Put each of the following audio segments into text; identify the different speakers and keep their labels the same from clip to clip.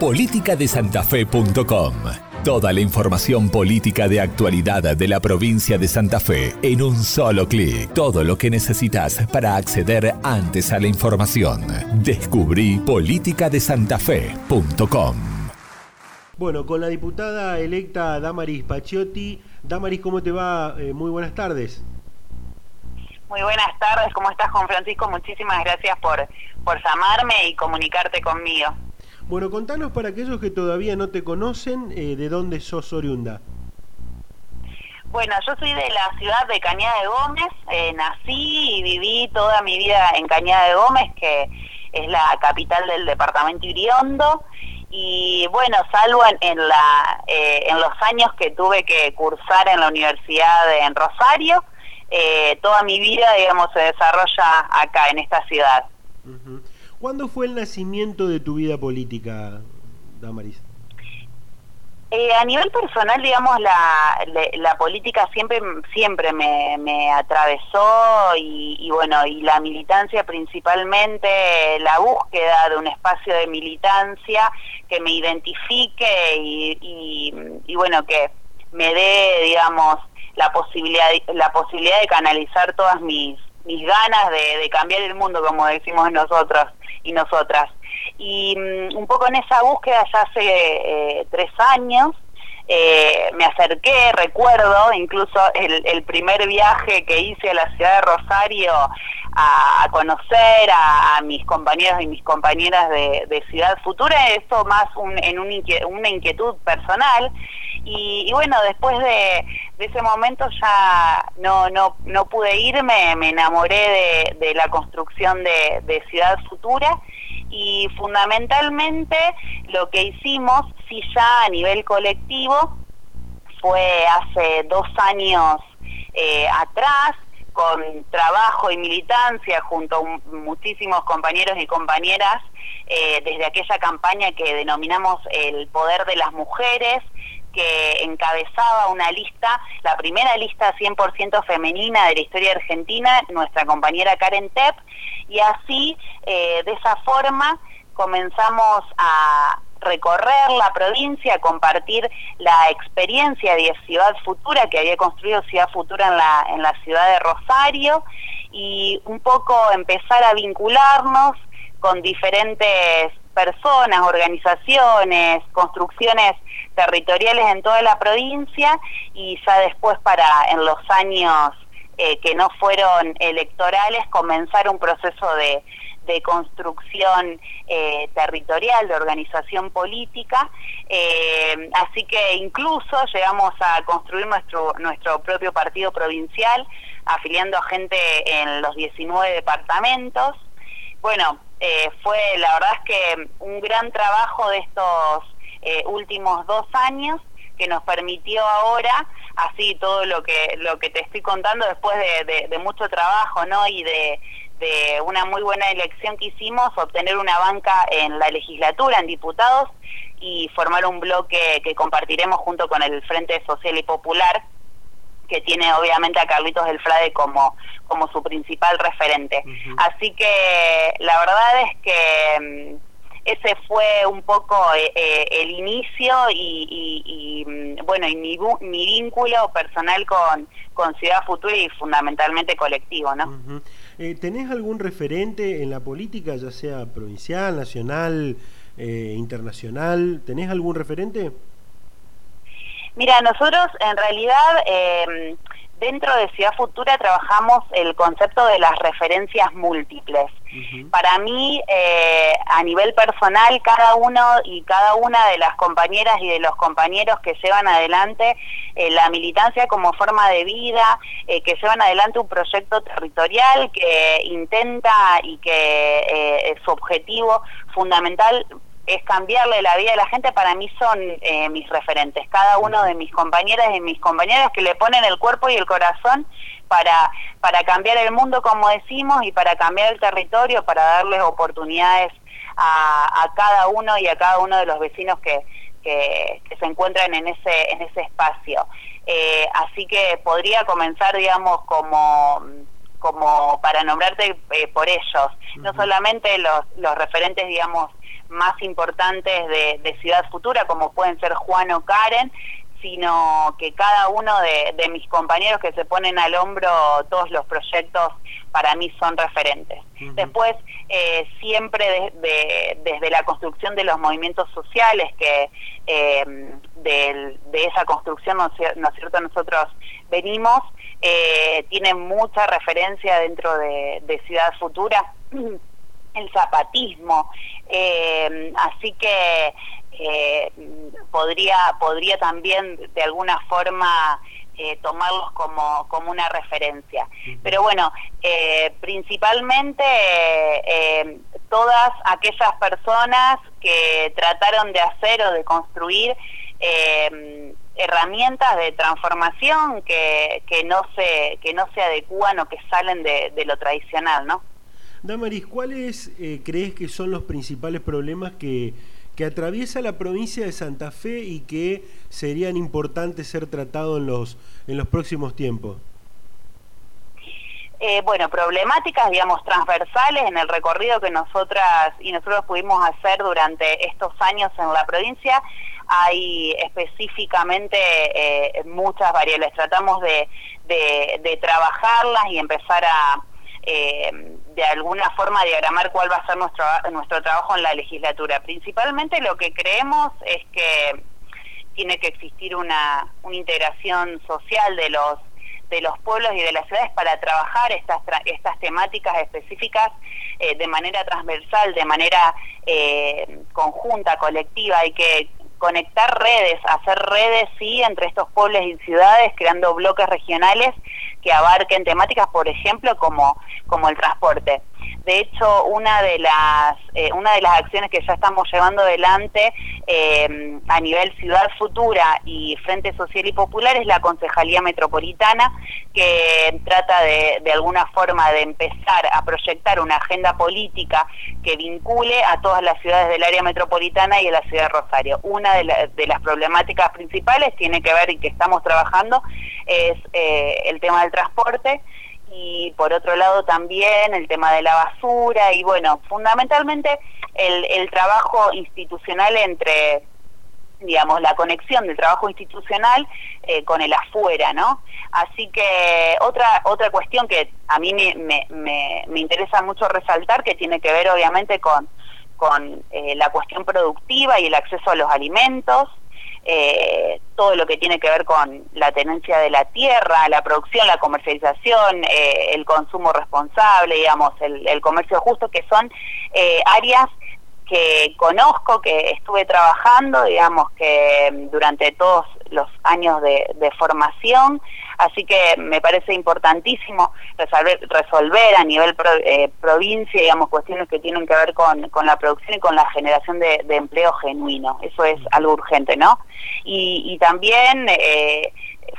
Speaker 1: politicadesantafe.com. Toda la información política de actualidad de la provincia de Santa Fe en un solo clic. Todo lo que necesitas para acceder antes a la información. Descubrí politicadesantafe.com.
Speaker 2: Bueno, con la diputada electa Damaris Pachiotti. Damaris, ¿cómo te va? Eh, muy buenas tardes.
Speaker 3: Muy buenas tardes, ¿cómo estás Juan Francisco? Muchísimas gracias por, por llamarme y comunicarte conmigo.
Speaker 2: Bueno, contanos para aquellos que todavía no te conocen, eh, ¿de dónde sos oriunda?
Speaker 3: Bueno, yo soy de la ciudad de Cañada de Gómez, eh, nací y viví toda mi vida en Cañada de Gómez, que es la capital del departamento Iriondo, y bueno, salvo en, la, eh, en los años que tuve que cursar en la universidad de, en Rosario, toda mi vida, digamos, se desarrolla acá, en esta ciudad.
Speaker 2: ¿Cuándo fue el nacimiento de tu vida política, Damaris?
Speaker 3: Eh, a nivel personal, digamos, la, la, política siempre siempre me, me atravesó y, bueno, y la militancia principalmente, la búsqueda de un espacio de militancia que me identifique y, y, bueno, que me dé, digamos, la posibilidad, la posibilidad de canalizar todas mis, mis ganas de, cambiar el mundo, como decimos nosotros y nosotras. Y mm, un poco en esa búsqueda ya hace eh, tres años, eh, me acerqué, recuerdo incluso el, primer viaje que hice a la ciudad de Rosario a, conocer a, mis compañeros y mis compañeras de, Ciudad Futura, esto más en una inquietud personal. Y, bueno, después de, ese momento ya no, no, no pude irme, me enamoré de, la construcción de Ciudad Futura y fundamentalmente lo que hicimos, si ya a nivel colectivo, fue hace dos años eh, atrás, con trabajo y militancia junto a muchísimos compañeros y compañeras, eh, desde aquella campaña que denominamos el poder de las mujeres, que encabezaba una lista, la primera lista 100% femenina de la historia argentina, nuestra compañera Karen Tepp, y así, eh, de esa forma, comenzamos a recorrer la provincia, a compartir la experiencia de Ciudad Futura, que había construido Ciudad Futura en la, en la ciudad de Rosario, y un poco empezar a vincularnos con diferentes personas, organizaciones, construcciones territoriales en toda la provincia y ya después para en los años eh, que no fueron electorales comenzar un proceso de, construcción eh, territorial, de organización política. Eh, así que incluso llegamos a construir nuestro, nuestro propio partido provincial, afiliando a gente en los 19 departamentos. Bueno, eh, fue la verdad es que un gran trabajo de estos eh, últimos dos años que nos permitió ahora así todo lo que lo que te estoy contando después de, mucho trabajo no y de, de, una muy buena elección que hicimos obtener una banca en la legislatura en diputados y formar un bloque que compartiremos junto con el Frente Social y Popular que tiene obviamente a Carlitos del Frade como, como su principal referente. Así que la verdad es que mm, ese fue un poco eh, eh, el inicio y, mm, bueno y mi, mi, vínculo personal con, con Ciudad Futura y fundamentalmente colectivo ¿no?
Speaker 2: Eh, ¿Tenés algún referente en la política, ya sea provincial, nacional, internacional? ¿Tenés algún referente?
Speaker 3: Mira, nosotros en realidad eh, dentro de Ciudad Futura trabajamos el concepto de las referencias múltiples. Para mí, eh, a nivel personal, cada uno y cada una de las compañeras y de los compañeros que llevan adelante eh, la militancia como forma de vida, que llevan adelante un proyecto territorial que intenta y que su objetivo fundamental es cambiarle la vida a la gente, para mí son eh, mis referentes. Cada uno de mis compañeras y mis compañeros que le ponen el cuerpo y el corazón para, para cambiar el mundo, como decimos, y para cambiar el territorio, para darles oportunidades a, cada uno y a cada uno de los vecinos que, que, se encuentran en ese, en ese espacio. Eh, así que podría comenzar, digamos, como como para nombrarte eh, por ellos, no solamente los, los referentes, digamos, más importantes de, de, Ciudad Futura, como pueden ser Juan o Karen, sino que cada uno de, mis compañeros que se ponen al hombro todos los proyectos para mí son referentes. Después, eh, siempre desde la construcción de los movimientos sociales, que eh, de, esa construcción, ¿no, es cierto?, nosotros venimos, eh, tienen mucha referencia dentro de, Ciudad Futura el zapatismo, eh, así que eh, podría, podría también de alguna forma eh, tomarlos como, como una referencia. Pero bueno, eh, principalmente todas aquellas personas que trataron de hacer o de construir herramientas de transformación que, que, no se, que no se adecúan o que salen de, de lo tradicional, ¿no?
Speaker 2: Damaris, ¿cuáles crees que son los principales problemas que que atraviesa la provincia de Santa Fe y que serían importantes ser tratados en los, en los próximos tiempos?
Speaker 3: Eh, bueno, problemáticas, digamos, transversales en el recorrido que nosotras y nosotros pudimos hacer durante estos años en la provincia, hay específicamente eh, muchas variables. Tratamos de, de, trabajarlas y empezar a, eh, de alguna forma diagramar cuál va a ser nuestro, nuestro trabajo en la legislatura. Principalmente lo que creemos es que tiene que existir una, una integración social de los de los pueblos y de las ciudades para trabajar estas estas temáticas específicas eh, de manera transversal, de manera eh, conjunta, colectiva. Hay que conectar redes, hacer redes, sí, entre estos pueblos y ciudades, creando bloques regionales que abarquen temáticas, por ejemplo, como, como el transporte. De hecho, una de las eh, una de las acciones que ya estamos llevando adelante eh, a nivel Ciudad Futura y Frente Social y Popular es la Concejalía Metropolitana, que trata de, de alguna forma de empezar a proyectar una agenda política que vincule a todas las ciudades del área metropolitana y a la ciudad de Rosario. Una de, de las problemáticas principales tiene que ver y que estamos trabajando es eh, el tema del transporte y por otro lado también el tema de la basura y bueno, fundamentalmente el, el trabajo institucional entre digamos, la conexión del trabajo institucional eh, con el afuera, ¿no? Así que otra otra cuestión que a mí me, me, me, interesa mucho resaltar, que tiene que ver obviamente con, con eh, la cuestión productiva y el acceso a los alimentos, eh, todo lo que tiene que ver con la tenencia de la tierra, la producción, la comercialización, eh, el consumo responsable, digamos, el, comercio justo, que son eh, áreas que conozco, que estuve trabajando, digamos, que durante todos los años de, formación, así que me parece importantísimo resolver, resolver a nivel eh, provincia, digamos, cuestiones que tienen que ver con, con la producción y con la generación de, empleo genuino, eso es algo urgente, ¿no? Y, también, eh,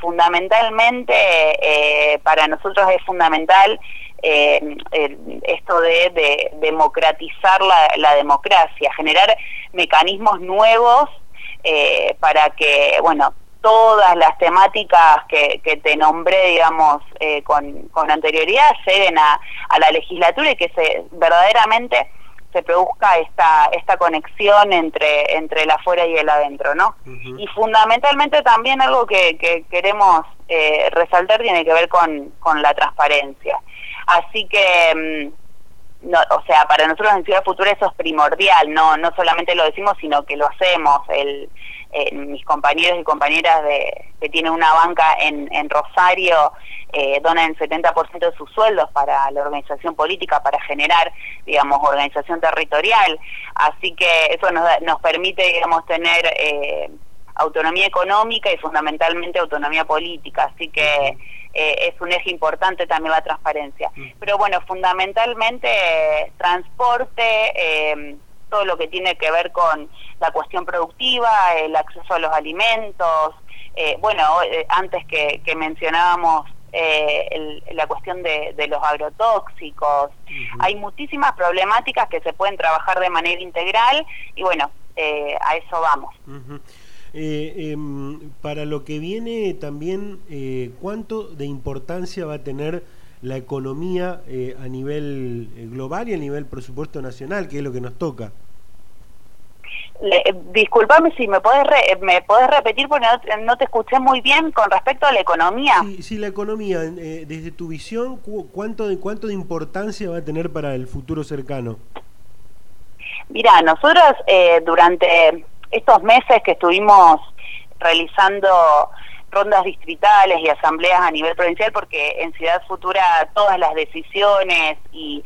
Speaker 3: fundamentalmente, eh, para nosotros es fundamental esto de, democratizar la, la democracia, generar mecanismos nuevos eh, para que, bueno, todas las temáticas que, que te nombré, digamos, eh, con, con, anterioridad lleguen a, a, la legislatura y que se verdaderamente se produzca esta esta conexión entre entre el afuera y el adentro, ¿no? Y fundamentalmente también algo que, que queremos eh, resaltar tiene que ver con, con la transparencia. Así que... No, o sea, para nosotros en Ciudad Futura eso es primordial, no no solamente lo decimos, sino que lo hacemos. El, eh, mis compañeros y compañeras de, que tienen una banca en, en Rosario eh, donan el 70% de sus sueldos para la organización política, para generar, digamos, organización territorial. Así que eso nos, nos permite, digamos, tener eh, autonomía económica y fundamentalmente autonomía política. Así que... Eh, es un eje importante también la transparencia. Pero bueno, fundamentalmente transporte, eh, todo lo que tiene que ver con la cuestión productiva, el acceso a los alimentos, eh, bueno, antes que, mencionábamos la cuestión de, los agrotóxicos. Hay muchísimas problemáticas que se pueden trabajar de manera integral y bueno, a eso vamos.
Speaker 2: Eh, em, para lo que viene también, eh, ¿cuánto de importancia va a tener la economía eh, a nivel eh, global y a nivel presupuesto nacional, que es lo que nos toca.
Speaker 3: Disculpame si me podés, me podés repetir porque no, te escuché muy bien con respecto a la economía.
Speaker 2: Sí, sí la economía, eh, desde tu visión, ¿cuánto de, ¿cuánto de importancia va a tener para el futuro cercano?
Speaker 3: Mira, nosotros eh, durante estos meses que estuvimos realizando rondas distritales y asambleas a nivel provincial, porque en Ciudad Futura todas las decisiones y,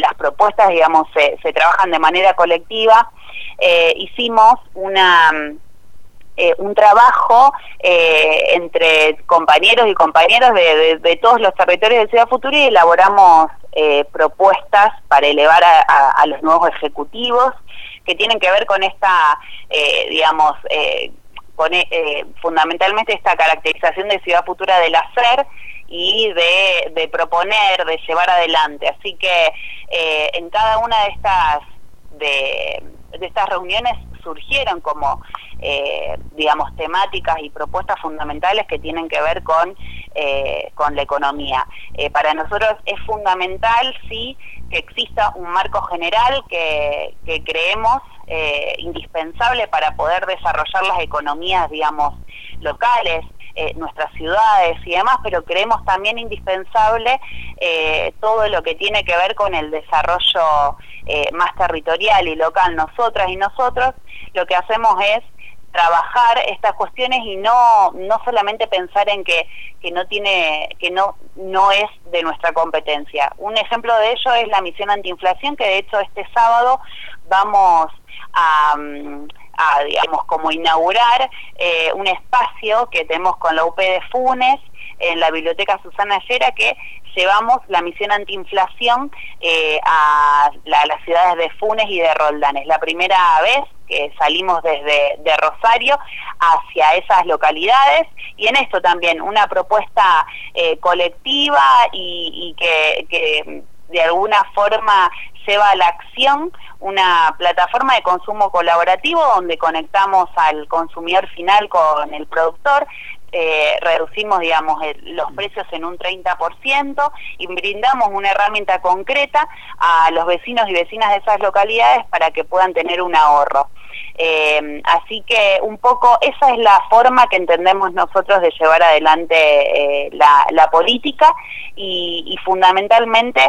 Speaker 3: las propuestas, digamos, se, se, trabajan de manera colectiva, eh, hicimos una eh, un trabajo eh, entre compañeros y compañeras de, todos los territorios de Ciudad Futura y elaboramos propuestas para elevar a, los nuevos ejecutivos que tienen que ver con esta, digamos, con, fundamentalmente esta caracterización de Ciudad Futura del hacer y de, proponer, de llevar adelante. Así que en cada una de estas de estas reuniones surgieron como, eh, digamos, temáticas y propuestas fundamentales que tienen que ver con, eh, con la economía. Eh, para nosotros es fundamental, sí, que exista un marco general que, que creemos indispensable para poder desarrollar las economías, digamos, locales, nuestras ciudades y demás, pero creemos también indispensable todo lo que tiene que ver con el desarrollo eh, más territorial y local, nosotras y nosotros, lo que hacemos es trabajar estas cuestiones y no no solamente pensar en que, que no tiene que no no es de nuestra competencia. Un ejemplo de ello es la misión antiinflación que de hecho este sábado vamos a, a digamos como inaugurar eh, un espacio que tenemos con la UP de Funes en la biblioteca Susana Llera que llevamos la misión antiinflación eh, a, las ciudades de Funes y de Roldán. Es la primera vez que salimos desde de Rosario hacia esas localidades y en esto también una propuesta eh, colectiva y, que, que de alguna forma lleva a la acción una plataforma de consumo colaborativo donde conectamos al consumidor final con el productor, eh, reducimos, digamos, los precios en un 30% y brindamos una herramienta concreta a los vecinos y vecinas de esas localidades para que puedan tener un ahorro. Eh, así que un poco esa es la forma que entendemos nosotros de llevar adelante eh, la, política y, fundamentalmente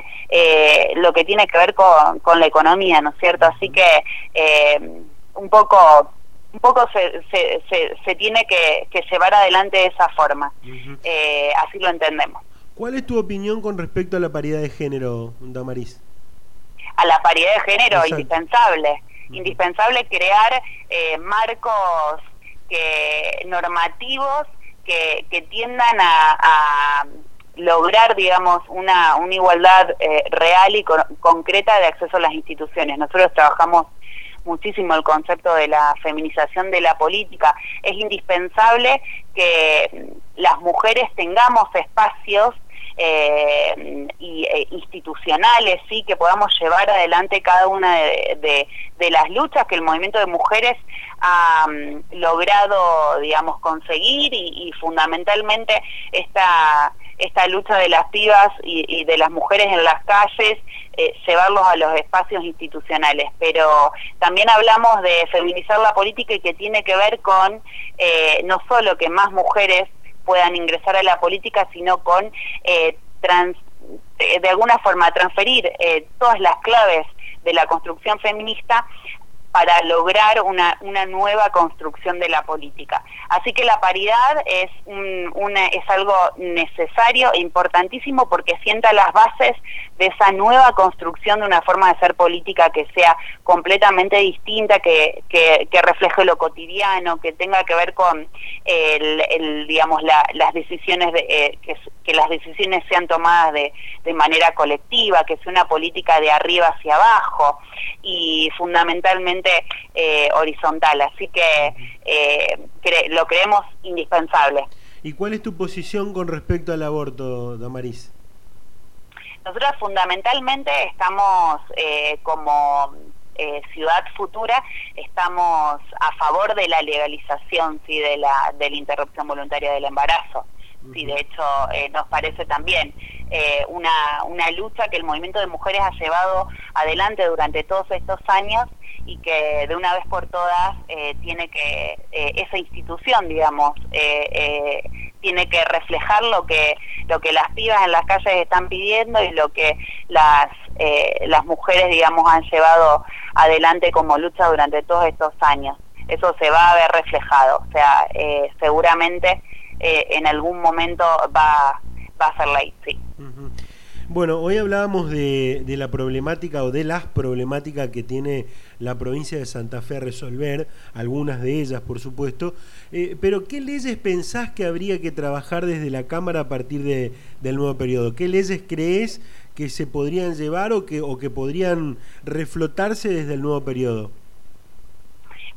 Speaker 3: lo que tiene que ver con, con, la economía, ¿no es cierto? Así que un poco un poco se, se, se, tiene que, llevar adelante de esa forma. Eh, así lo entendemos.
Speaker 2: ¿Cuál es tu opinión con respecto a la paridad de género, Damaris?
Speaker 3: A la paridad de género, indispensable. Indispensable crear eh, marcos que, normativos que, que tiendan a, lograr, digamos, una, una igualdad eh, real y concreta de acceso a las instituciones. Nosotros trabajamos muchísimo el concepto de la feminización de la política. Es indispensable que las mujeres tengamos espacios eh, y, eh, institucionales, sí, que podamos llevar adelante cada una de, las luchas que el movimiento de mujeres ha mm, logrado, digamos, conseguir y fundamentalmente esta esta lucha de las pibas y, de las mujeres en las calles, eh, llevarlos a los espacios institucionales. Pero también hablamos de feminizar la política y que tiene que ver con eh, no solo que más mujeres puedan ingresar a la política, sino con eh, de alguna forma transferir todas las claves de la construcción feminista para lograr una, una nueva construcción de la política. Así que la paridad es, una, es algo necesario e importantísimo porque sienta las bases de esa nueva construcción de una forma de ser política que sea completamente distinta, que, que, refleje lo cotidiano, que tenga que ver con el, digamos, las decisiones, de, eh, que, que, las decisiones sean tomadas de, de manera colectiva, que sea una política de arriba hacia abajo y fundamentalmente eh, horizontal. Así que eh, lo creemos indispensable.
Speaker 2: ¿Y cuál es tu posición con respecto al aborto, Damaris?
Speaker 3: Nosotros fundamentalmente estamos eh, como ciudad futura estamos a favor de la legalización sí de la de la interrupción voluntaria del embarazo sí de hecho nos parece también eh, una, una lucha que el movimiento de mujeres ha llevado adelante durante todos estos años y que de una vez por todas eh, tiene que, eh, esa institución, digamos, tiene que reflejar lo que, lo que las pibas en las calles están pidiendo y lo que las, las mujeres, digamos, han llevado adelante como lucha durante todos estos años. Eso se va a ver reflejado, o sea, seguramente en algún momento va, va a ser ley, sí.
Speaker 2: Bueno, hoy hablábamos de, la problemática o de las problemáticas que tiene la provincia de Santa Fe a resolver, algunas de ellas por supuesto, eh, pero ¿qué leyes pensás que habría que trabajar desde la Cámara a partir de, del nuevo periodo? ¿Qué leyes crees que se podrían llevar o que, o que podrían reflotarse desde el nuevo periodo?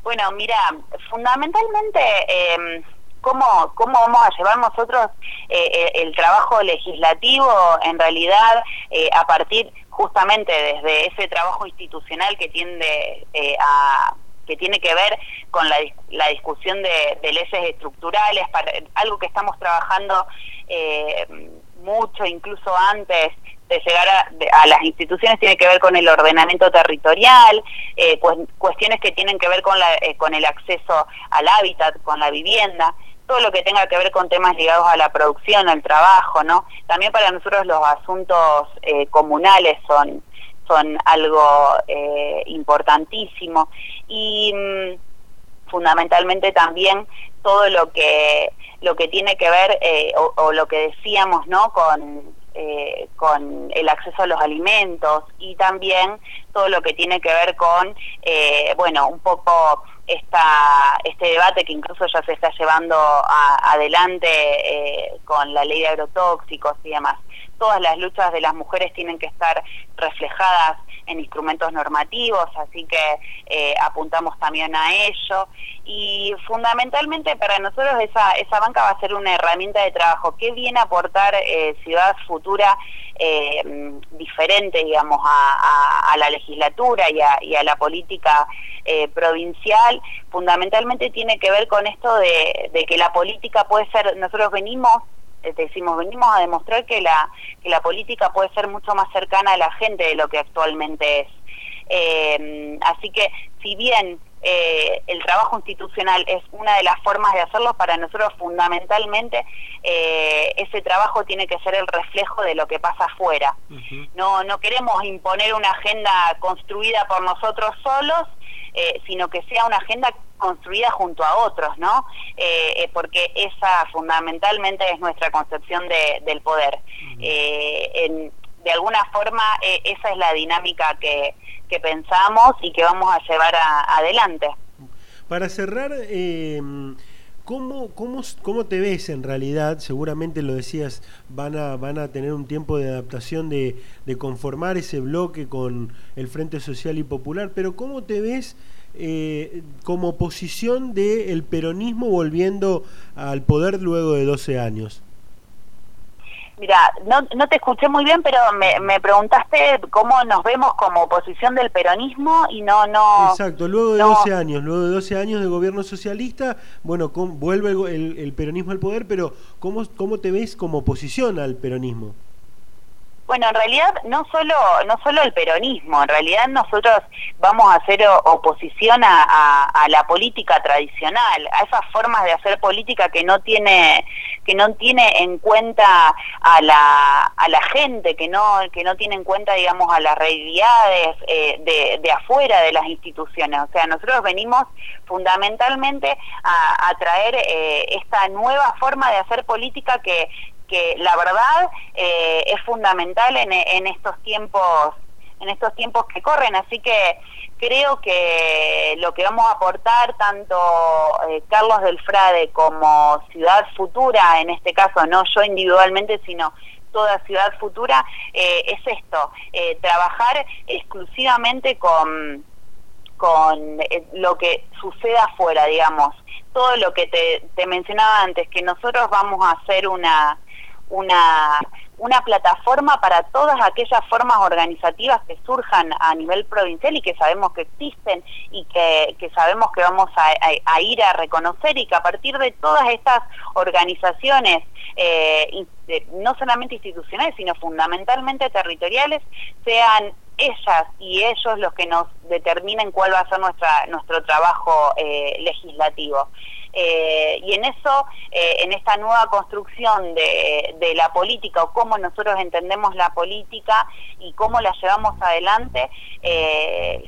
Speaker 3: Bueno, mira, fundamentalmente... Eh, cómo, cómo vamos a llevar nosotros eh, eh, el trabajo legislativo en realidad eh, a partir justamente desde ese trabajo institucional que tiende a que tiene que ver con la, la discusión de, leyes estructurales, para, algo que estamos trabajando mucho, incluso antes de llegar a, las instituciones tiene que ver con el ordenamiento territorial, cuestiones que tienen que ver con, la, con el acceso al hábitat, con la vivienda todo lo que tenga que ver con temas ligados a la producción, al trabajo, ¿no? También para nosotros los asuntos eh, comunales son, son algo eh, importantísimo y mm, fundamentalmente también todo lo que lo que tiene que ver eh, o, lo que decíamos, ¿no? Con con el acceso a los alimentos y también todo lo que tiene que ver con, bueno, un poco esta, este debate que incluso ya se está llevando adelante eh, con la ley de agrotóxicos y demás. Todas las luchas de las mujeres tienen que estar reflejadas en instrumentos normativos, así que eh, apuntamos también a ello. Y fundamentalmente para nosotros esa, esa banca va a ser una herramienta de trabajo. ¿Qué viene a aportar eh, Ciudad Futura eh, diferente, digamos, a, la legislatura y a, la política provincial? Fundamentalmente tiene que ver con esto de que la política puede ser, nosotros venimos decimos, venimos a demostrar que la, que la política puede ser mucho más cercana a la gente de lo que actualmente es. Eh, así que si bien eh, el trabajo institucional es una de las formas de hacerlo, para nosotros fundamentalmente eh, ese trabajo tiene que ser el reflejo de lo que pasa afuera. no, no queremos imponer una agenda construida por nosotros solos, sino que sea una agenda construida junto a otros, ¿no? Eh, eh, porque esa fundamentalmente es nuestra concepción de, del poder. Eh, de alguna forma esa es la dinámica que, que, pensamos y que vamos a llevar adelante.
Speaker 2: Para cerrar, ¿Cómo, cómo, ¿Cómo te ves en realidad? Seguramente lo decías, van a, van a tener un tiempo de adaptación de, de conformar ese bloque con el Frente Social y Popular, pero ¿cómo te ves eh, como posición del peronismo volviendo al poder luego de 12 años?
Speaker 3: Mira, no, no te escuché muy bien, pero me, me, preguntaste cómo nos vemos como oposición del peronismo y no... no
Speaker 2: Exacto, luego de 12 años, luego de 12 años de gobierno socialista, bueno, vuelve el, el, peronismo al poder, pero ¿cómo, ¿cómo te ves como oposición al peronismo?
Speaker 3: Bueno, en realidad no solo no solo el peronismo, en realidad nosotros vamos a hacer oposición a, la política tradicional, a esas formas de hacer política que no tiene que no tiene en cuenta a la, a la gente, que no que no tiene en cuenta digamos a las realidades eh, de, de afuera de las instituciones. O sea, nosotros venimos fundamentalmente a, a traer eh, esta nueva forma de hacer política que que la verdad eh, es fundamental en, en estos tiempos en estos tiempos que corren. Así que creo que lo que vamos a aportar tanto eh, Carlos del Frade como Ciudad Futura en este caso no yo individualmente sino toda Ciudad Futura eh, es esto trabajar exclusivamente con con lo que suceda afuera digamos. Todo lo que te mencionaba antes que nosotros vamos a hacer una una, una plataforma para todas aquellas formas organizativas que surjan a nivel provincial y que sabemos que existen y que, que sabemos que vamos a, ir a reconocer y que a partir de todas estas organizaciones, eh, no solamente institucionales, sino fundamentalmente territoriales, sean ellas y ellos los que nos determinen cuál va a ser nuestra, nuestro trabajo eh, legislativo. Eh, y en eso, eh, en esta nueva construcción de, de, la política o cómo nosotros entendemos la política y cómo la llevamos adelante,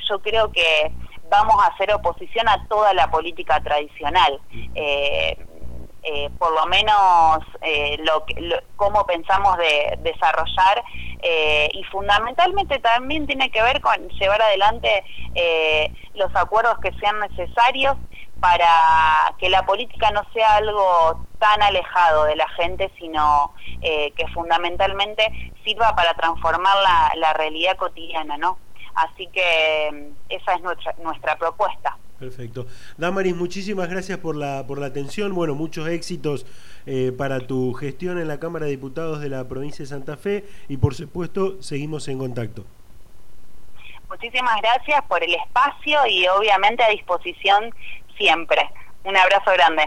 Speaker 3: yo creo que vamos a hacer oposición a toda la política tradicional. Eh, por lo menos eh, lo, cómo pensamos de desarrollar eh, y fundamentalmente también tiene que ver con llevar adelante los acuerdos que sean necesarios para que la política no sea algo tan alejado de la gente, sino que fundamentalmente sirva para transformar la, la realidad cotidiana, ¿no? Así que mm, esa es nuestra, nuestra propuesta.
Speaker 2: Perfecto. Damaris, muchísimas gracias por la, por la atención. Bueno, muchos éxitos eh, para tu gestión en la Cámara de Diputados de la provincia de Santa Fe y por supuesto seguimos en contacto.
Speaker 3: Muchísimas gracias por el espacio y obviamente a disposición siempre. Un abrazo grande.